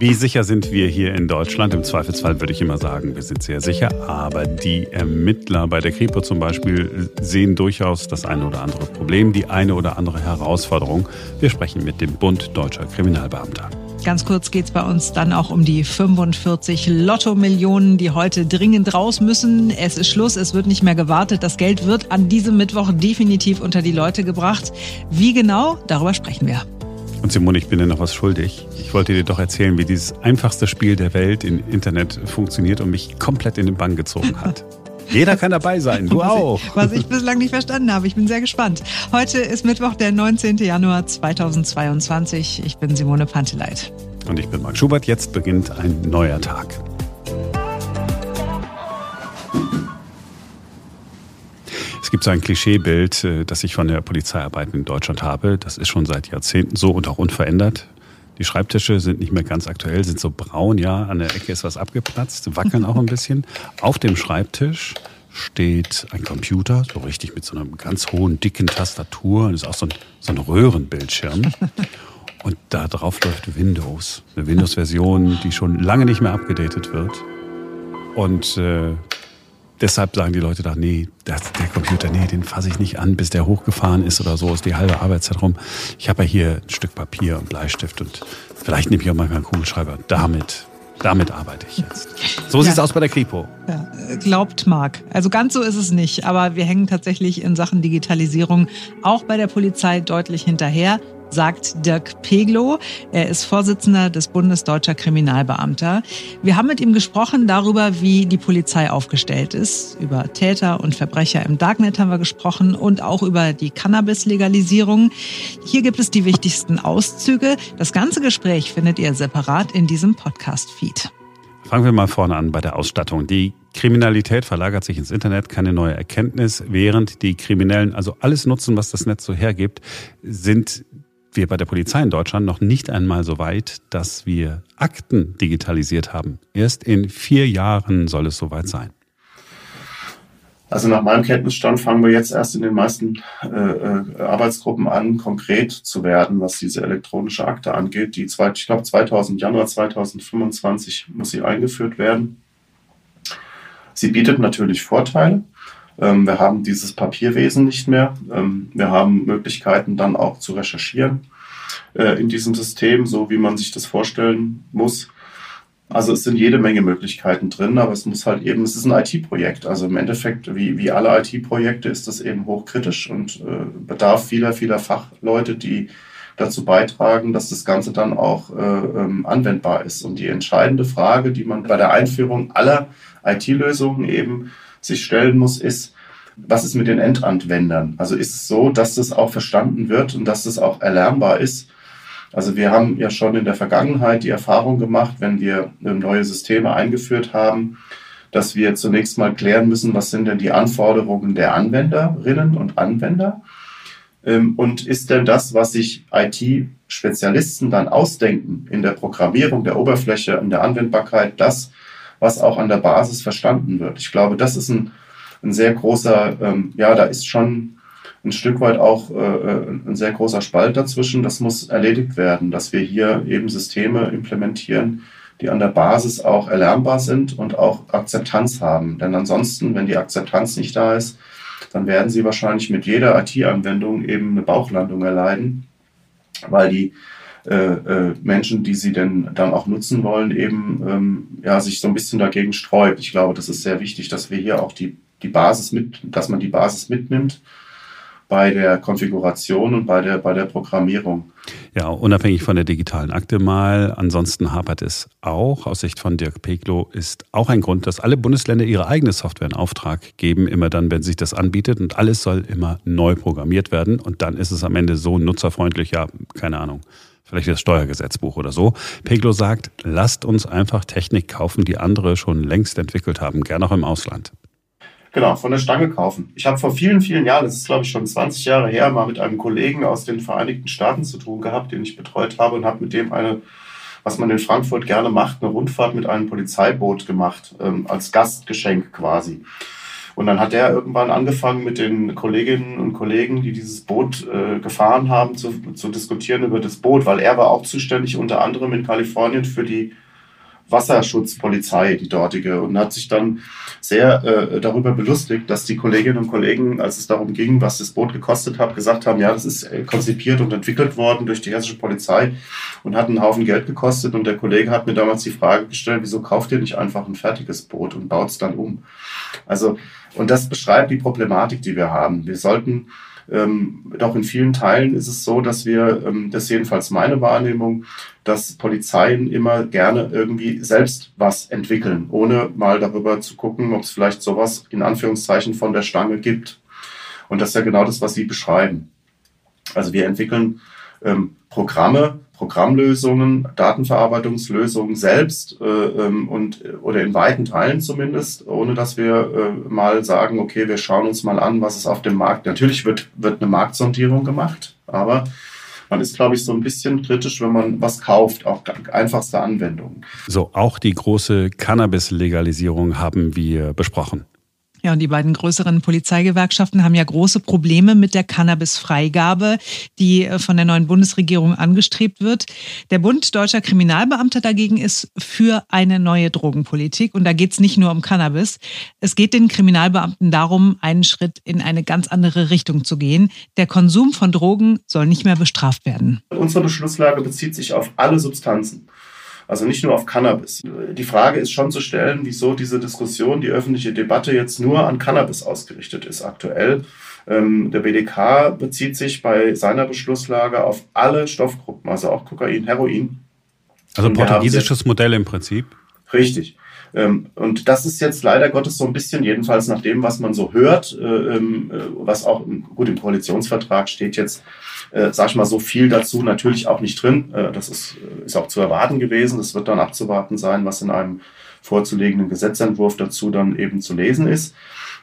Wie sicher sind wir hier in Deutschland? Im Zweifelsfall würde ich immer sagen, wir sind sehr sicher. Aber die Ermittler bei der Kripo zum Beispiel sehen durchaus das eine oder andere Problem, die eine oder andere Herausforderung. Wir sprechen mit dem Bund Deutscher Kriminalbeamter. Ganz kurz geht es bei uns dann auch um die 45 Lotto-Millionen, die heute dringend raus müssen. Es ist Schluss, es wird nicht mehr gewartet. Das Geld wird an diesem Mittwoch definitiv unter die Leute gebracht. Wie genau? Darüber sprechen wir. Und Simone, ich bin dir noch was schuldig. Ich wollte dir doch erzählen, wie dieses einfachste Spiel der Welt im Internet funktioniert und mich komplett in den Bann gezogen hat. Jeder kann dabei sein, du auch. Was ich bislang nicht verstanden habe. Ich bin sehr gespannt. Heute ist Mittwoch, der 19. Januar 2022. Ich bin Simone Panteleit. Und ich bin Marc Schubert. Jetzt beginnt ein neuer Tag. Gibt so ein Klischeebild, äh, das ich von der Polizeiarbeit in Deutschland habe. Das ist schon seit Jahrzehnten so und auch unverändert. Die Schreibtische sind nicht mehr ganz aktuell, sind so braun, ja. An der Ecke ist was abgeplatzt, wackeln auch ein bisschen. Auf dem Schreibtisch steht ein Computer, so richtig mit so einer ganz hohen, dicken Tastatur. Das ist auch so ein, so ein Röhrenbildschirm. Und da drauf läuft Windows. Eine Windows-Version, die schon lange nicht mehr abgedatet wird. Und äh, deshalb sagen die Leute da, nee, das, der Computer, nee, den fasse ich nicht an, bis der hochgefahren ist oder so, ist die halbe Arbeitszeit rum. Ich habe ja hier ein Stück Papier und Bleistift und vielleicht nehme ich auch mal einen Kugelschreiber. Damit, damit arbeite ich jetzt. So sieht es aus bei der Kripo. Ja, glaubt Marc. Also ganz so ist es nicht, aber wir hängen tatsächlich in Sachen Digitalisierung auch bei der Polizei deutlich hinterher sagt Dirk Peglow. Er ist Vorsitzender des Bundes Deutscher Kriminalbeamter. Wir haben mit ihm gesprochen darüber, wie die Polizei aufgestellt ist. Über Täter und Verbrecher im Darknet haben wir gesprochen und auch über die Cannabis-Legalisierung. Hier gibt es die wichtigsten Auszüge. Das ganze Gespräch findet ihr separat in diesem Podcast-Feed. Fangen wir mal vorne an bei der Ausstattung. Die Kriminalität verlagert sich ins Internet, keine neue Erkenntnis. Während die Kriminellen also alles nutzen, was das Netz so hergibt, sind wir bei der Polizei in Deutschland noch nicht einmal so weit, dass wir Akten digitalisiert haben. Erst in vier Jahren soll es soweit sein. Also nach meinem Kenntnisstand fangen wir jetzt erst in den meisten äh, äh Arbeitsgruppen an, konkret zu werden, was diese elektronische Akte angeht. Die zwei, ich glaube 2000 Januar 2025 muss sie eingeführt werden. Sie bietet natürlich Vorteile. Ähm, wir haben dieses Papierwesen nicht mehr. Ähm, wir haben Möglichkeiten dann auch zu recherchieren äh, in diesem System, so wie man sich das vorstellen muss. Also es sind jede Menge Möglichkeiten drin, aber es muss halt eben, es ist ein IT-Projekt. Also im Endeffekt, wie, wie alle IT-Projekte, ist das eben hochkritisch und äh, bedarf vieler, vieler Fachleute, die dazu beitragen, dass das Ganze dann auch äh, ähm, anwendbar ist. Und die entscheidende Frage, die man bei der Einführung aller IT-Lösungen eben sich stellen muss, ist, was ist mit den Endanwendern? Also ist es so, dass das auch verstanden wird und dass das auch erlernbar ist? Also wir haben ja schon in der Vergangenheit die Erfahrung gemacht, wenn wir neue Systeme eingeführt haben, dass wir zunächst mal klären müssen, was sind denn die Anforderungen der Anwenderinnen und Anwender? Ähm, und ist denn das, was sich IT-Spezialisten dann ausdenken in der Programmierung der Oberfläche, in der Anwendbarkeit, das, was auch an der Basis verstanden wird? Ich glaube, das ist ein, ein sehr großer, ähm, ja, da ist schon ein Stück weit auch äh, äh, ein sehr großer Spalt dazwischen. Das muss erledigt werden, dass wir hier eben Systeme implementieren, die an der Basis auch erlernbar sind und auch Akzeptanz haben. Denn ansonsten, wenn die Akzeptanz nicht da ist, dann werden sie wahrscheinlich mit jeder IT-Anwendung eben eine Bauchlandung erleiden, weil die äh, äh, Menschen, die sie denn dann auch nutzen wollen, eben ähm, ja, sich so ein bisschen dagegen sträubt. Ich glaube, das ist sehr wichtig, dass wir hier auch die, die Basis mit, dass man die Basis mitnimmt bei der Konfiguration und bei der, bei der Programmierung. Ja, unabhängig von der digitalen Akte mal. Ansonsten hapert es auch. Aus Sicht von Dirk Peklo ist auch ein Grund, dass alle Bundesländer ihre eigene Software in Auftrag geben, immer dann, wenn sich das anbietet. Und alles soll immer neu programmiert werden. Und dann ist es am Ende so nutzerfreundlich, ja, keine Ahnung. Vielleicht das Steuergesetzbuch oder so. Peglo sagt, lasst uns einfach Technik kaufen, die andere schon längst entwickelt haben, gerne auch im Ausland. Genau, von der Stange kaufen. Ich habe vor vielen, vielen Jahren, das ist glaube ich schon 20 Jahre her, mal mit einem Kollegen aus den Vereinigten Staaten zu tun gehabt, den ich betreut habe und habe mit dem eine, was man in Frankfurt gerne macht, eine Rundfahrt mit einem Polizeiboot gemacht, ähm, als Gastgeschenk quasi. Und dann hat er irgendwann angefangen mit den Kolleginnen und Kollegen, die dieses Boot äh, gefahren haben, zu, zu diskutieren über das Boot, weil er war auch zuständig unter anderem in Kalifornien für die Wasserschutzpolizei, die dortige, und hat sich dann sehr äh, darüber belustigt, dass die Kolleginnen und Kollegen, als es darum ging, was das Boot gekostet hat, gesagt haben, ja, das ist äh, konzipiert und entwickelt worden durch die hessische Polizei und hat einen Haufen Geld gekostet. Und der Kollege hat mir damals die Frage gestellt, wieso kauft ihr nicht einfach ein fertiges Boot und baut es dann um? Also, und das beschreibt die Problematik, die wir haben. Wir sollten ähm, doch in vielen Teilen ist es so, dass wir, ähm, das ist jedenfalls meine Wahrnehmung, dass Polizeien immer gerne irgendwie selbst was entwickeln, ohne mal darüber zu gucken, ob es vielleicht sowas in Anführungszeichen von der Stange gibt. Und das ist ja genau das, was Sie beschreiben. Also wir entwickeln ähm, Programme, Programmlösungen, Datenverarbeitungslösungen selbst äh, ähm, und oder in weiten Teilen zumindest, ohne dass wir äh, mal sagen, okay, wir schauen uns mal an, was es auf dem Markt. Natürlich wird wird eine Marktsondierung gemacht, aber man ist, glaube ich, so ein bisschen kritisch, wenn man was kauft, auch einfachste Anwendungen. So, auch die große Cannabis-Legalisierung haben wir besprochen. Ja, und die beiden größeren Polizeigewerkschaften haben ja große Probleme mit der Cannabis-Freigabe, die äh, von der neuen Bundesregierung angestrebt wird. Der Bund Deutscher Kriminalbeamter dagegen ist für eine neue Drogenpolitik. Und da geht es nicht nur um Cannabis. Es geht den Kriminalbeamten darum, einen Schritt in eine ganz andere Richtung zu gehen. Der Konsum von Drogen soll nicht mehr bestraft werden. Unsere Beschlusslage bezieht sich auf alle Substanzen. Also nicht nur auf Cannabis. Die Frage ist schon zu stellen, wieso diese Diskussion, die öffentliche Debatte jetzt nur an Cannabis ausgerichtet ist aktuell. Ähm, der BDK bezieht sich bei seiner Beschlusslage auf alle Stoffgruppen, also auch Kokain, Heroin. Also portugiesisches Modell im Prinzip. Richtig. Ähm, und das ist jetzt leider Gottes so ein bisschen, jedenfalls nach dem, was man so hört, äh, ähm, äh, was auch gut im Koalitionsvertrag steht jetzt, äh, sag ich mal, so viel dazu natürlich auch nicht drin. Das ist, ist auch zu erwarten gewesen. Es wird dann abzuwarten sein, was in einem vorzulegenden Gesetzentwurf dazu dann eben zu lesen ist.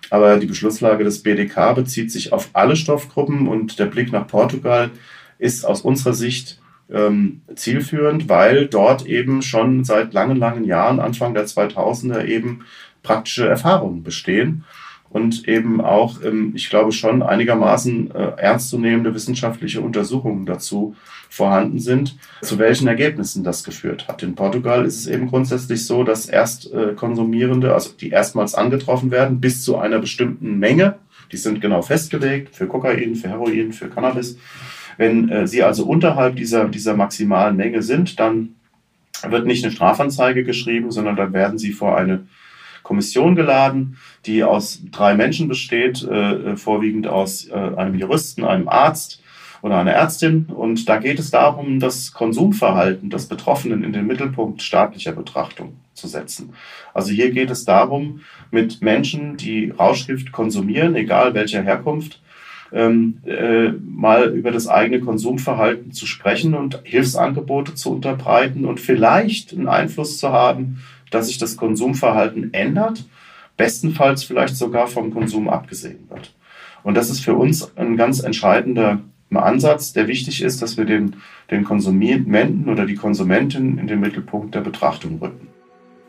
Aber die Beschlusslage des BDK bezieht sich auf alle Stoffgruppen und der Blick nach Portugal ist aus unserer Sicht ähm, zielführend, weil dort eben schon seit langen, langen Jahren, Anfang der 2000er eben praktische Erfahrungen bestehen und eben auch, ähm, ich glaube, schon einigermaßen äh, ernstzunehmende wissenschaftliche Untersuchungen dazu vorhanden sind, zu welchen Ergebnissen das geführt hat. In Portugal ist es eben grundsätzlich so, dass Erstkonsumierende, also die erstmals angetroffen werden, bis zu einer bestimmten Menge, die sind genau festgelegt für Kokain, für Heroin, für Cannabis, wenn äh, sie also unterhalb dieser, dieser maximalen Menge sind, dann wird nicht eine Strafanzeige geschrieben, sondern dann werden sie vor eine Kommission geladen, die aus drei Menschen besteht, äh, äh vorwiegend aus äh, einem Juristen, einem Arzt oder einer Ärztin. Und da geht es darum, das Konsumverhalten des Betroffenen in den Mittelpunkt staatlicher Betrachtung zu setzen. Also hier geht es darum, mit Menschen, die Rauschgift konsumieren, egal welcher Herkunft, ähm, äh, mal über das eigene Konsumverhalten zu sprechen und Hilfsangebote zu unterbreiten und vielleicht einen Einfluss zu haben, dass sich das Konsumverhalten ändert, bestenfalls vielleicht sogar vom Konsum abgesehen wird. Und das ist für uns ein ganz entscheidender Ansatz, der wichtig ist, dass wir den, den Konsumenten oder die Konsumentin in den Mittelpunkt der Betrachtung rücken.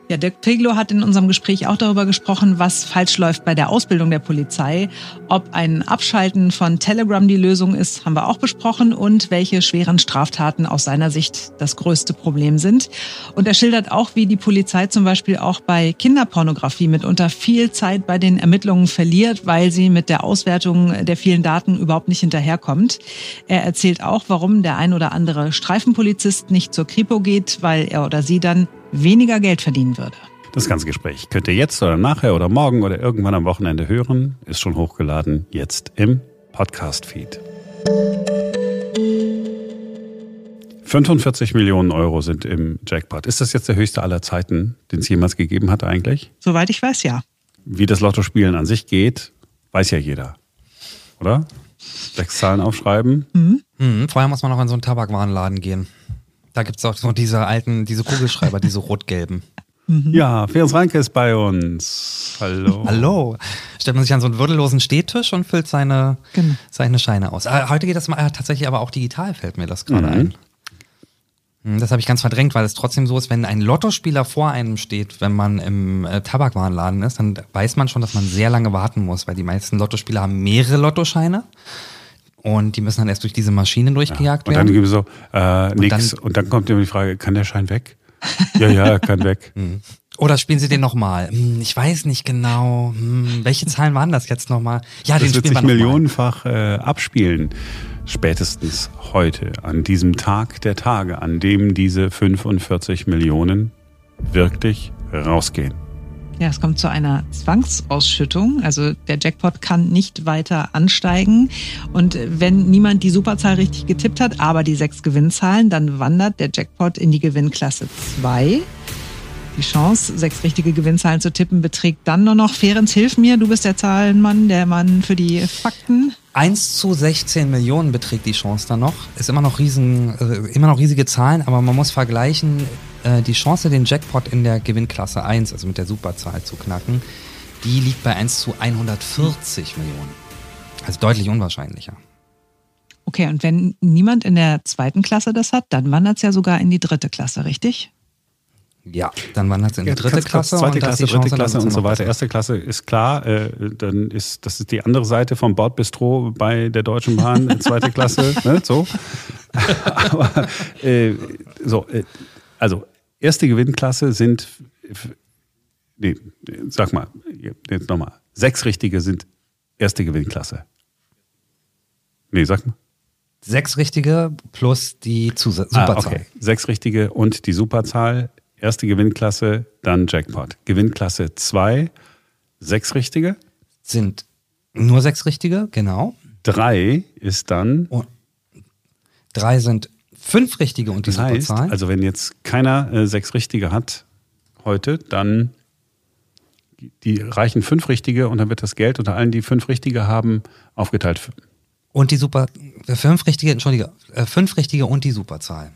Ja, Dirk Peglo hat in unserem Gespräch auch darüber gesprochen, was falsch läuft bei der Ausbildung der Polizei. Ob ein Abschalten von Telegram die Lösung ist, haben wir auch besprochen und welche schweren Straftaten aus seiner Sicht das größte Problem sind. Und er schildert auch, wie die Polizei zum Beispiel auch bei Kinderpornografie mitunter viel Zeit bei den Ermittlungen verliert, weil sie mit der Auswertung der vielen Daten überhaupt nicht hinterherkommt. Er erzählt auch, warum der ein oder andere Streifenpolizist nicht zur Kripo geht, weil er oder sie dann weniger Geld verdienen würde. Das ganze Gespräch könnt ihr jetzt oder nachher oder morgen oder irgendwann am Wochenende hören. Ist schon hochgeladen, jetzt im Podcast-Feed. 45 Millionen Euro sind im Jackpot. Ist das jetzt der höchste aller Zeiten, den es jemals gegeben hat eigentlich? Soweit ich weiß, ja. Wie das Lottospielen an sich geht, weiß ja jeder. Oder? Sechs Zahlen aufschreiben. Mhm. Mhm, vorher muss man noch in so einen Tabakwarenladen gehen. Da gibt es auch so diese alten, diese Kugelschreiber, diese rot-gelben. Ja, Ferenc Reinke ist bei uns. Hallo. Hallo. Stellt man sich an so einen würdellosen Stehtisch und füllt seine, genau. seine Scheine aus. Ah, heute geht das mal, ah, tatsächlich aber auch digital, fällt mir das gerade mhm. ein. Hm, Das habe ich ganz verdrängt, weil es trotzdem so ist, wenn ein Lottospieler vor einem steht, wenn man im äh, Tabakwarenladen ist, dann weiß man schon, dass man sehr lange warten muss, weil die meisten Lottospieler haben mehrere Lottoscheine und die müssen dann erst durch diese Maschinen durchgejagt Und dann werden. gibt es so, äh, nix. dann- und dann kommt immer die Frage, kann der Schein weg? ja, ja, er kann weg. Oder spielen sie den nochmal? Hm, Ich weiß nicht genau. Hm, Welche Zahlen waren das jetzt nochmal? Ja, den Das wird spielen sich millionenfach äh, abspielen. Spätestens heute, an diesem Tag der Tage, an dem diese 45 Millionen wirklich rausgehen. Ja, es kommt zu einer Zwangsausschüttung. Also der Jackpot kann nicht weiter ansteigen. Und wenn niemand die Superzahl richtig getippt hat, aber die sechs Gewinnzahlen, dann wandert der Jackpot in die Gewinnklasse 2. Die Chance, sechs richtige Gewinnzahlen zu tippen, beträgt dann nur noch, Ferenc, hilf mir, du bist der Zahlenmann, der Mann für die Fakten. 1 zu 16 Millionen beträgt die Chance dann noch. Ist immer noch riesen, äh, immer noch riesige Zahlen, aber man muss vergleichen, äh, die Chance, den Jackpot in der Gewinnklasse 1, also mit der Superzahl zu knacken, die liegt bei 1 zu 140 Millionen. Also deutlich unwahrscheinlicher. Okay, und wenn niemand in der zweiten Klasse das hat, dann wandert es ja sogar in die dritte Klasse, richtig? Ja, dann wandert es in die dritte kurz, Klasse. zweite Klasse, die Chance, dritte dass Klasse und so weiter. Erste Klasse ist klar, äh, dann ist das ist die andere Seite vom Bordbistro bei der Deutschen Bahn, zweite Klasse, ne, so. Aber äh, so, äh, also erste Gewinnklasse sind, nee, sag mal, jetzt nochmal, sechs richtige sind erste Gewinnklasse. Nee, sag mal. Sechs richtige plus die Zus Superzahl. Ah, okay. Sechs richtige und die Superzahl. Erste Gewinnklasse, dann Jackpot. Gewinnklasse 2, sechs richtige. Sind nur sechs richtige, genau. Drei ist dann, Und drei sind fünf richtige und die das heißt, Superzahl. also wenn jetzt keiner äh, sechs richtige hat heute, dann die reichen fünf richtige und dann wird das Geld unter allen, die fünf richtige haben, aufgeteilt. Und die Super, äh, fünf richtige, entschuldige, äh, fünf richtige und die Superzahl.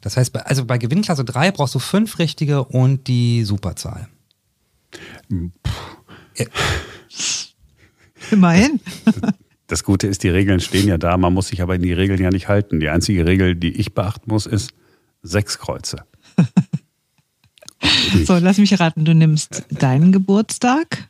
Das heißt, bei, also bei Gewinnklasse 3 brauchst du fünf richtige und die Superzahl. Immerhin. Das Gute ist, die Regeln stehen ja da, man muss sich aber in die Regeln ja nicht halten. Die einzige Regel, die ich beachten muss, ist sechs Kreuze. So, lass mich raten, du nimmst deinen Geburtstag,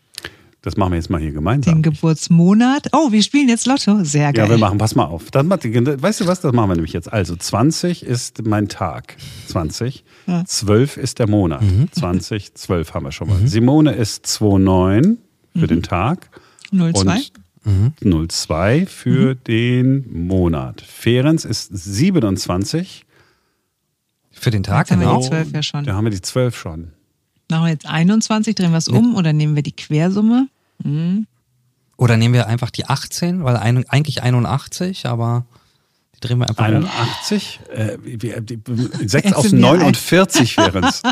Das machen wir jetzt mal hier gemeinsam. den Geburtsmonat. Oh, wir spielen jetzt Lotto. Sehr geil. Ja, wir machen, pass mal auf. Das, weißt du was, das machen wir nämlich jetzt. Also 20 ist mein Tag. 20. Ja. 12 ist der Monat. 20, 12 haben wir schon mal. Simone ist 2,9 für den Tag. 02. Und 02 für den Monat. Ferenc ist 27. Für den Tag, Jetzt haben wir genau. die 12 ja schon. Da haben wir die 12 schon. Machen wir jetzt 21, drehen wir es um oder nehmen wir die Quersumme? Oder nehmen wir einfach die 18, weil ein, eigentlich 81, aber drehen wir einfach um. 81. Äh, wie- die- 6 Jetzt aus sind wir 49 wären es.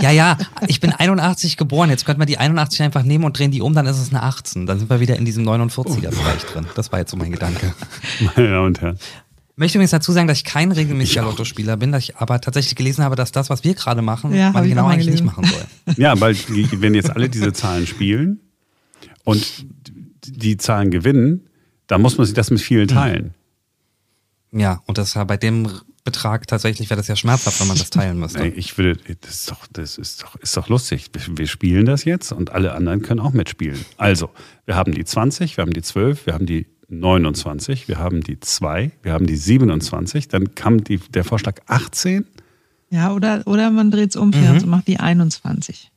Ja, ja, ich bin 81 geboren. Jetzt könnte man die 81 einfach nehmen und drehen die um, dann ist es eine 18. Dann sind wir wieder in diesem 49er-Bereich drin. Das war jetzt so mein Gedanke. Meine Damen und Herren. möchte übrigens dazu sagen, dass ich kein regelmäßiger Lottospieler bin, dass ich aber tatsächlich gelesen habe, dass das, was wir gerade machen, Ja, man ich genau eigentlich nicht machen soll. Ja, weil wenn jetzt alle diese Zahlen spielen und die Zahlen gewinnen, dann muss man sich das mit vielen teilen. Ja, und das bei dem Betrag tatsächlich wäre das ja schmerzhaft, wenn man das teilen müsste. Ich würde, das ist doch, das ist doch, ist doch lustig. Wir, wir spielen das jetzt und alle anderen können auch mitspielen. Also, wir haben die 20, wir haben die 12, wir haben die 29, wir haben die 2, wir haben die 27, dann kam die, der Vorschlag 18. Ja, oder, oder man dreht es um Mhm. und macht die 21.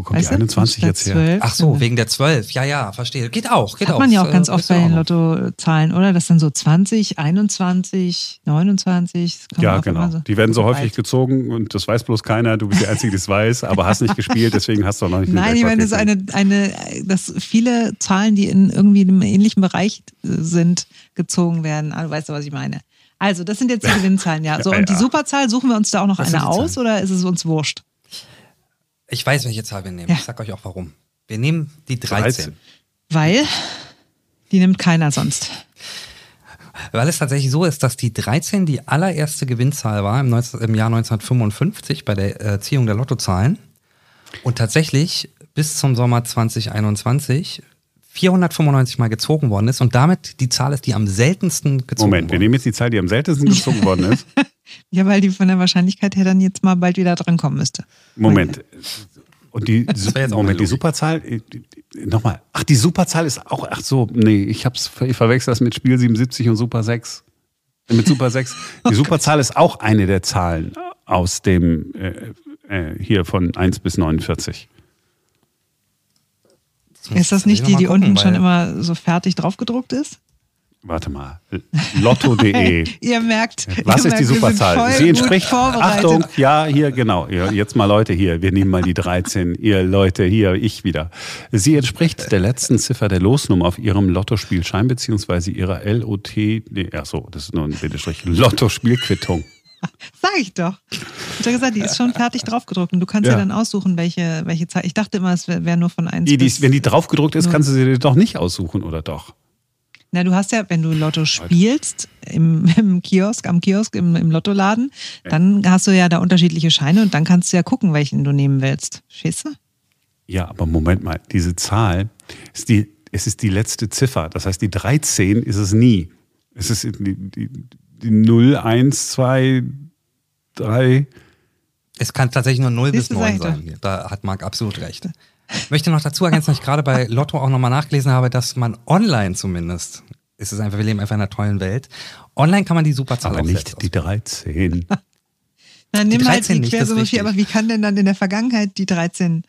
Wo kommt Weißt die du? 21 Statt jetzt her? 12, Ach so, wegen der 12. Ja, ja, verstehe. Geht auch, geht Hat auch. man ja auch Ist, ganz äh, oft bei den. Lottozahlen, oder? Das sind so 20, 21, 29. das kommt Ja, genau. so Die werden so häufig weit. gezogen und das weiß bloß keiner. Du bist die Einzige, die es weiß, aber hast nicht gespielt, deswegen hast du auch noch nicht Nein, ich meine, das ist eine, eine, dass viele Zahlen, die in irgendwie einem ähnlichen Bereich äh, sind, gezogen werden. Ah, Du weißt ja, was ich meine. Also, das sind jetzt die Gewinnzahlen, ja. So, und die. Superzahl, suchen wir uns da auch noch Was eine aus Zahlen? oder ist es uns wurscht? Ich weiß, welche Zahl wir nehmen. Ja. Ich sag euch auch warum. Wir nehmen die 13. 13. Weil die nimmt keiner sonst. Weil es tatsächlich so ist, dass die 13 die allererste Gewinnzahl war im, 19, im Jahr 1955 bei der Erziehung der Lottozahlen. Und tatsächlich bis zum Sommer 2021 495 Mal gezogen worden ist und damit die Zahl ist, die am seltensten gezogen Moment, wir wurde. nehmen jetzt die Zahl, die am seltensten gezogen worden ist. Ja, weil die von der Wahrscheinlichkeit her dann jetzt mal bald wieder drankommen müsste. Moment. Und die, Moment, die. Superzahl, äh, nochmal. Ach, die Superzahl ist auch, ach so, nee, ich hab's, ich verwechsel das mit Spiel 77 und Super 6. Äh, Mit Super 6. Die Superzahl ist auch eine der Zahlen aus dem, äh, äh, hier von 1 bis 49. Ist das nicht die, die unten schon immer so fertig draufgedruckt ist? Warte mal. Lotto.de. Ihr merkt, Was ihr ist die merkt, sind Superzahl? Sie entspricht. Achtung, ja, hier, genau. Jetzt mal Leute hier, wir nehmen mal die 13. Ihr Leute, hier, ich wieder. Sie entspricht der letzten Ziffer der Losnummer auf Ihrem Lottospielschein beziehungsweise Ihrer LOT, nee, ach so, das ist nur ein Bindestrich, Lottospielquittung. Sag ich doch. Ich hab ja gesagt, die ist schon fertig draufgedruckt und du kannst ja, Ja. dann aussuchen, welche, welche Zahl. Ich dachte immer, es wäre wär nur von 1 Die, die, wenn die draufgedruckt ist, kannst du sie dir doch nicht aussuchen, oder doch? Na, du hast ja, wenn du Lotto spielst, im, im Kiosk, am Kiosk, im, im Lottoladen, dann hast du ja da unterschiedliche Scheine und dann kannst du ja gucken, welchen du nehmen willst. Verstehst du? Ja, aber Moment mal, diese Zahl ist die, es ist die letzte Ziffer. Das heißt, die 13 ist es nie. Es ist die, die, die 0, 1, 2, 3. Es kann tatsächlich nur 0 bis Siehst du, sag 9 ich doch. sein. Da hat Marc absolut recht. Ich möchte noch dazu ergänzen, dass ich gerade bei Lotto auch nochmal nachgelesen habe, dass man online zumindest, ist es einfach, wir leben einfach in einer tollen Welt, online kann man die Superzahl Aber nicht die 13. Dann nimm halt 13 die nicht, Quersumme 4, wichtig. aber wie kann denn dann in der Vergangenheit die 13?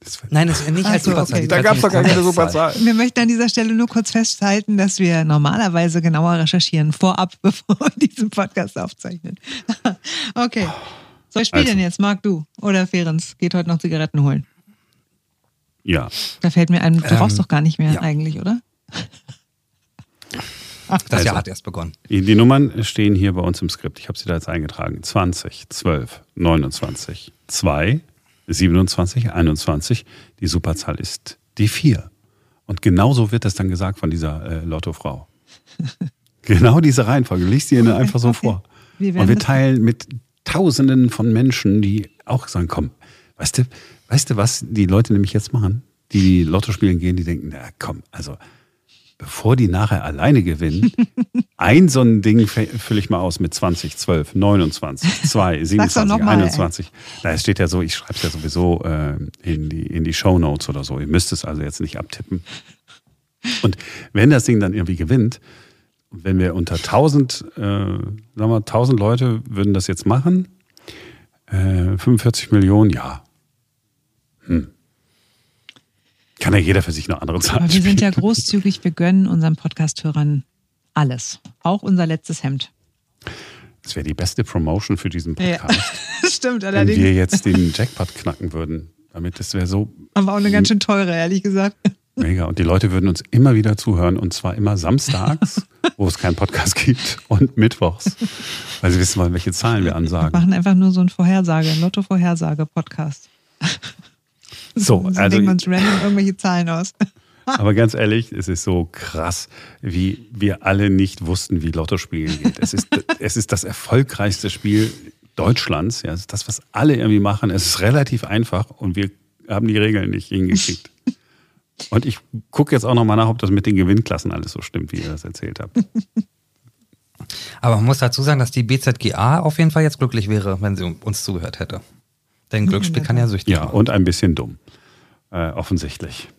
Das war- Nein, das ist nicht Ach als so, Superzahl. okay. Die da 13 gab es doch gar keine Superzahl. Wir möchten an dieser Stelle nur kurz festhalten, dass wir normalerweise genauer recherchieren, vorab, bevor wir diesen Podcast aufzeichnen. okay. So, ich spiele Also. denn jetzt, Marc, du? Oder Ferenc geht heute noch Zigaretten holen? Ja, Da fällt mir ein, du Ähm, rauchst doch gar nicht mehr ja. eigentlich, oder? Das Also. Jahr hat erst begonnen. die Nummern stehen hier bei uns im Skript. Ich habe sie da jetzt eingetragen. 20, 12, 29, 2, 27, 21. Die Superzahl ist die 4. Und genauso wird das dann gesagt von dieser äh, Lottofrau. genau diese Reihenfolge. Lies Okay, einfach so okay. vor. Wir werden Und wir teilen mit Tausenden von Menschen, die auch sagen, komm, weißt du, weißt du, was die Leute nämlich jetzt machen? Die Lotto spielen gehen, die denken, na komm, also bevor die nachher alleine gewinnen, ein so ein Ding fülle ich mal aus mit 20, 12, 29, 2, 27, noch mal, ey. 21. Na, es steht ja so, ich schreibe es ja sowieso äh, in die, in die Show Notes oder so. Ihr müsst es also jetzt nicht abtippen. Und wenn das Ding dann irgendwie gewinnt, wenn wir unter 1000, äh, sagen wir, 1000 Leute würden das jetzt machen, äh, 45 Millionen, ja. Hm. Kann ja jeder für sich eine andere Zahl Aber wir sind ja großzügig, wir gönnen unseren Podcast-Hörern alles. Auch unser letztes Hemd. Das wäre die beste Promotion für diesen Podcast, Stimmt, wenn allerdings. wir jetzt den Jackpot knacken würden. Damit das wäre so Aber auch eine ganz schön teure, ehrlich gesagt. mega. Und die Leute würden uns immer wieder zuhören und zwar immer samstags, wo es keinen Podcast gibt und mittwochs. Weil sie wissen wollen, welche Zahlen wir Wir ansagen. machen einfach nur so ein Vorhersage, Lotto-Vorhersage-Podcast. So, so also denken wir uns random irgendwelche Zahlen aus. Aber ganz ehrlich, es ist so krass, wie wir alle nicht wussten, wie Lotto spielen geht. Es ist, es ist das erfolgreichste Spiel Deutschlands. Ja, es ist das, was alle irgendwie machen. Es ist relativ einfach und wir haben die Regeln nicht hingekriegt. Und ich gucke jetzt auch nochmal nach, ob das mit den Gewinnklassen alles so stimmt, wie ihr das erzählt habt. Aber man muss dazu sagen, dass die BZGA auf jeden Fall jetzt glücklich wäre, wenn sie uns zugehört hätte. Denn Glücksspiel kann ja süchtig Ja, machen. und ein bisschen dumm. Äh, offensichtlich.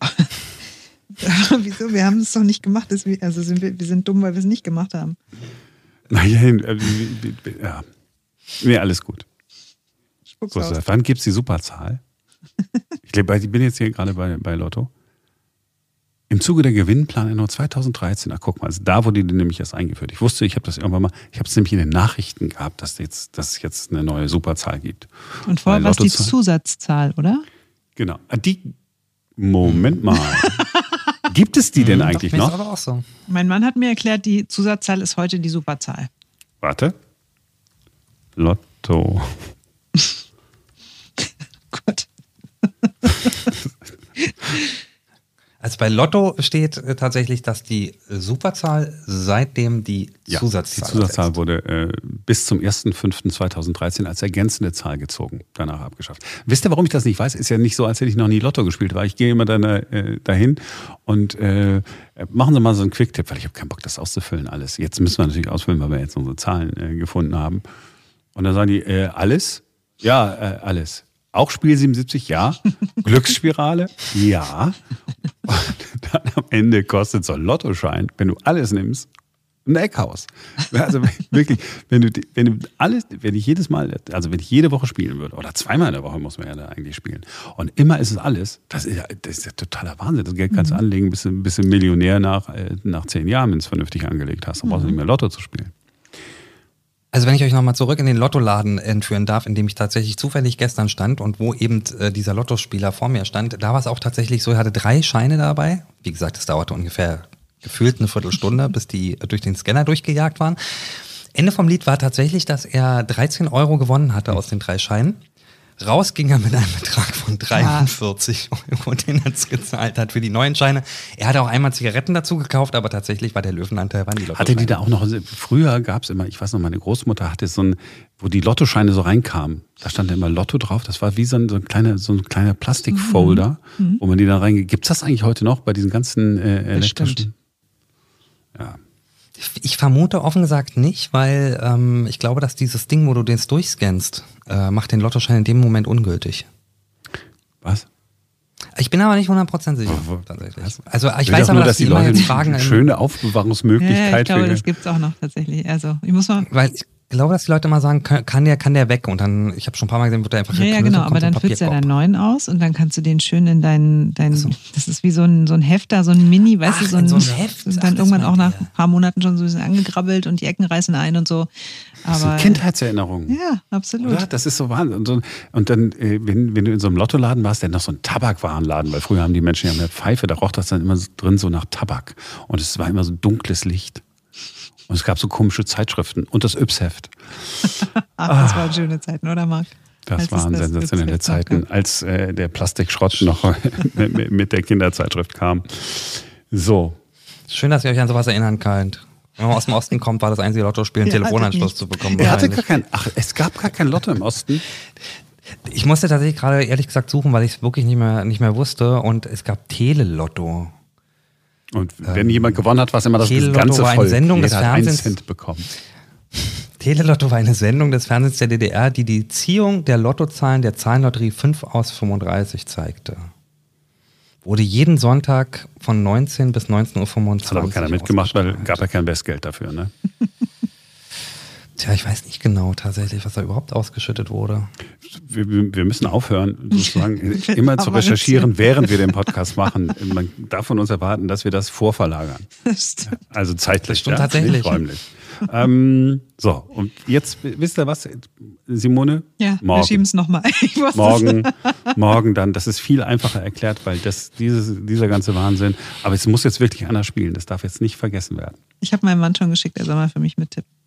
Wieso? Wir haben es doch nicht gemacht. Das- Also sind wir, wir sind dumm, weil wir es nicht gemacht haben. Naja, äh, ja. Nee, alles gut. Spuck's So, aus. wann gibt es die Superzahl? Ich, glaub, ich bin jetzt hier gerade bei, bei Lotto. Im Zuge der Gewinnplanänderung 2013, ach guck mal, also da wurde die nämlich erst eingeführt. Ich wusste, ich habe das irgendwann mal, ich habe es nämlich in den Nachrichten gehabt, dass, jetzt, dass es jetzt eine neue Superzahl gibt. Und vorher war es die Zusatzzahl, oder? Genau. Ah, Die, Moment mal. gibt es die denn Hm, eigentlich doch, noch? aber auch so. Mein Mann hat mir erklärt, die Zusatzzahl ist heute die Superzahl. Warte. Lotto. Gut. Also bei Lotto steht äh, tatsächlich, dass die Superzahl seitdem die Ja, Zusatzzahl die Zusatzzahl wurde äh, bis zum 1.5.2013 als ergänzende Zahl gezogen, danach abgeschafft. Wisst ihr, warum ich das nicht weiß? Ist ja nicht so, als hätte ich noch nie Lotto gespielt, weil ich gehe immer dann, äh, dahin und äh, machen Sie mal so einen Quick-Tipp, weil ich habe keinen Bock, das auszufüllen alles. Jetzt müssen wir natürlich ausfüllen, weil wir jetzt unsere Zahlen äh, gefunden haben. Und dann sagen die, äh, alles? Ja, alles. Auch Spiel 77, ja. Glücksspirale, ja. Und dann am Ende kostet so ein Lottoschein, wenn du alles nimmst, ein Eckhaus. Also wirklich, wenn du, wenn du alles, wenn ich jedes Mal, also wenn ich jede Woche spielen würde, oder zweimal in der Woche muss man ja da eigentlich spielen, und immer ist es alles, das ist ja, das ist ja totaler Wahnsinn. Das Geld kannst du mhm. anlegen, bist du, bist du Millionär nach, äh, nach zehn Jahren, wenn du es vernünftig angelegt hast. Dann brauchst du nicht mehr Lotto zu spielen. Also wenn ich euch nochmal zurück in den Lottoladen entführen darf, in dem ich tatsächlich zufällig gestern stand und wo eben äh, dieser Lottospieler vor mir stand, da war es auch tatsächlich so, er hatte drei Scheine dabei. Wie gesagt, es dauerte ungefähr gefühlt eine Viertelstunde, bis die durch den Scanner durchgejagt waren. Ende vom Lied war tatsächlich, dass er 13 Euro gewonnen hatte aus den drei Scheinen. Raus ging er mit einem Betrag von 43 Euro, den er gezahlt hat für die neuen Scheine. Er hatte auch einmal Zigaretten dazu gekauft, aber tatsächlich war der Löwenanteil waren die Lottoscheine. Hatte die da auch noch, früher gab es immer, ich weiß noch, meine Großmutter hatte so ein, wo die Lottoscheine so reinkamen, da stand immer Lotto drauf, das war wie so ein, so ein kleiner, so ein kleiner Plastikfolder, mhm. mhm. wo man die da reingeht. Gibt es das eigentlich heute noch bei diesen ganzen äh, elektrischen? Ja. Ich vermute offen gesagt nicht, weil ähm, ich glaube, dass dieses Ding, wo du den durchscannst, äh, macht den Lottoschein in dem Moment ungültig. Was? Ich bin aber nicht 100% sicher, oh, tatsächlich. Also ich, ich weiß aber, dass, dass die Leute fragen. Eine schöne Aufbewahrungsmöglichkeit. Ja, ich glaube, das gibt es auch noch tatsächlich. Also ich muss mal. Weil ich glaube, dass die Leute mal sagen, kann der, kann der weg? Und dann, ich habe schon ein paar Mal gesehen, wird der einfach Ja, ja genau, aber dann füllst du ja deinen neuen aus und dann kannst du den schön in deinen, dein, so. das ist wie so ein, so ein Hefter, so ein Mini, weißt Ach, du, so ein, so ein Heft. Und dann Ach, irgendwann auch nach ein paar Monaten schon so ein bisschen angegrabbelt und die Ecken reißen ein und so. Aber, das sind Kindheitserinnerungen. Ja, absolut. Oder? Das ist so Wahnsinn. Und, so, und dann, äh, wenn, wenn du in so einem Lottoladen warst, der noch so ein Tabakwarenladen, weil früher haben die Menschen ja mehr Pfeife, da roch das dann immer drin so nach Tabak. Und es war immer so dunkles Licht. Und es gab so komische Zeitschriften und das Yps-Heft. Ach, das waren schöne Zeiten, oder Marc? Das als waren sensationelle Zeiten, als äh, der Plastikschrott noch mit der Kinderzeitschrift kam. So. Schön, dass ihr euch an sowas erinnern könnt. Wenn man aus dem Osten kommt, war das einzige Lottospiel, einen Telefonanschluss zu bekommen. Er hatte gar kein, ach, es gab gar kein Lotto im Osten. Ich musste tatsächlich gerade ehrlich gesagt suchen, weil ich es wirklich nicht mehr, nicht mehr wusste. Und es gab Telelotto. Und wenn ähm, jemand gewonnen hat, war es immer das Telelotto ganze war eine Volk. Sendung des Fernsehens. Cent bekommen. Telelotto war eine Sendung des Fernsehens der DDR, die die Ziehung der Lottozahlen der Zahlenlotterie 5 aus 35 zeigte. Wurde jeden Sonntag von 19 bis 19.25 Uhr. Hat aber keiner mitgemacht, weil gab ja kein Bestgeld dafür, ne? Tja, ich weiß nicht genau tatsächlich, was da überhaupt ausgeschüttet wurde. Wir, wir müssen aufhören, sozusagen immer zu recherchieren, während wir den Podcast machen. Man darf von uns erwarten, dass wir das vorverlagern. Also zeitlich, ja, tatsächlich. nicht räumlich. ähm, so, und jetzt wisst ihr was, Simone? Ja, morgen. wir schieben es nochmal. Morgen, morgen dann. Das ist viel einfacher erklärt, weil das, dieses, dieser ganze Wahnsinn. Aber es muss jetzt wirklich einer spielen. Das darf jetzt nicht vergessen werden. Ich habe meinem Mann schon geschickt, er soll mal für mich mittippen.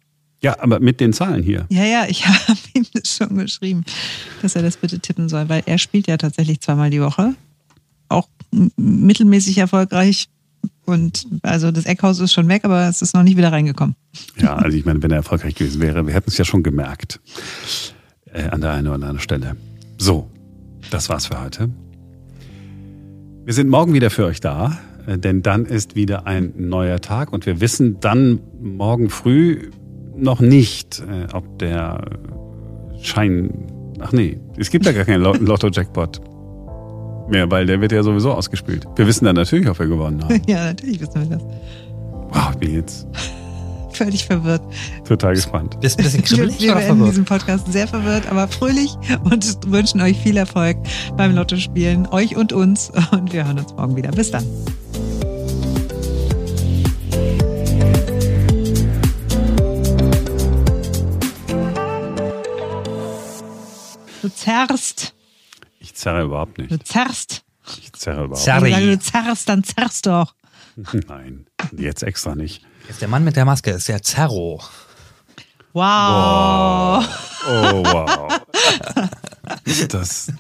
Ja, aber mit den Zahlen hier. Ja, ja, ich habe ihm das schon geschrieben, dass er das bitte tippen soll, weil er spielt ja tatsächlich zweimal die Woche. Auch mittelmäßig erfolgreich. Und also das Eckhaus ist schon weg, aber es ist noch nicht wieder reingekommen. Ja, also ich meine, wenn er erfolgreich gewesen wäre, wir hätten es ja schon gemerkt. Äh, an der einen oder anderen Stelle. So, das war's für heute. Wir sind morgen wieder für euch da, äh, denn dann ist wieder ein neuer Tag und wir wissen dann morgen früh, noch nicht, äh, ob der Schein. Ach nee, es gibt ja gar keinen Lotto-Jackpot mehr, weil der wird ja sowieso ausgespielt. Wir wissen dann natürlich, ob wir gewonnen haben. ja, natürlich wissen wir das. Wow, wie jetzt? Völlig verwirrt. Total gespannt. Bist ein bisschen kribbelig Wir werden in diesem Podcast sehr verwirrt, aber fröhlich und wünschen euch viel Erfolg beim Lottospielen, euch und uns. Und wir hören uns morgen wieder. Bis dann. Zerrst. Ich zerre überhaupt nicht. Du zerrst. Ich zerre überhaupt Zerri. nicht. Wenn du zerrst, dann zerrst du auch. Nein, jetzt extra nicht. Jetzt der Mann mit der Maske ist der Zerro. Wow. Oh, wow. das.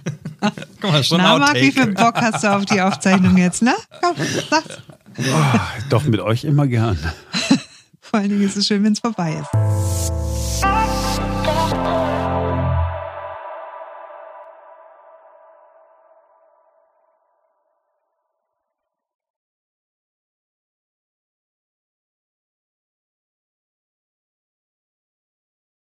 Guck mal, schon Na, Marc, wie viel Bock hast du auf die Aufzeichnung jetzt, ne? Komm, sag's. Oh, doch, mit euch immer gern. Vor allen Dingen ist es schön, wenn es vorbei ist.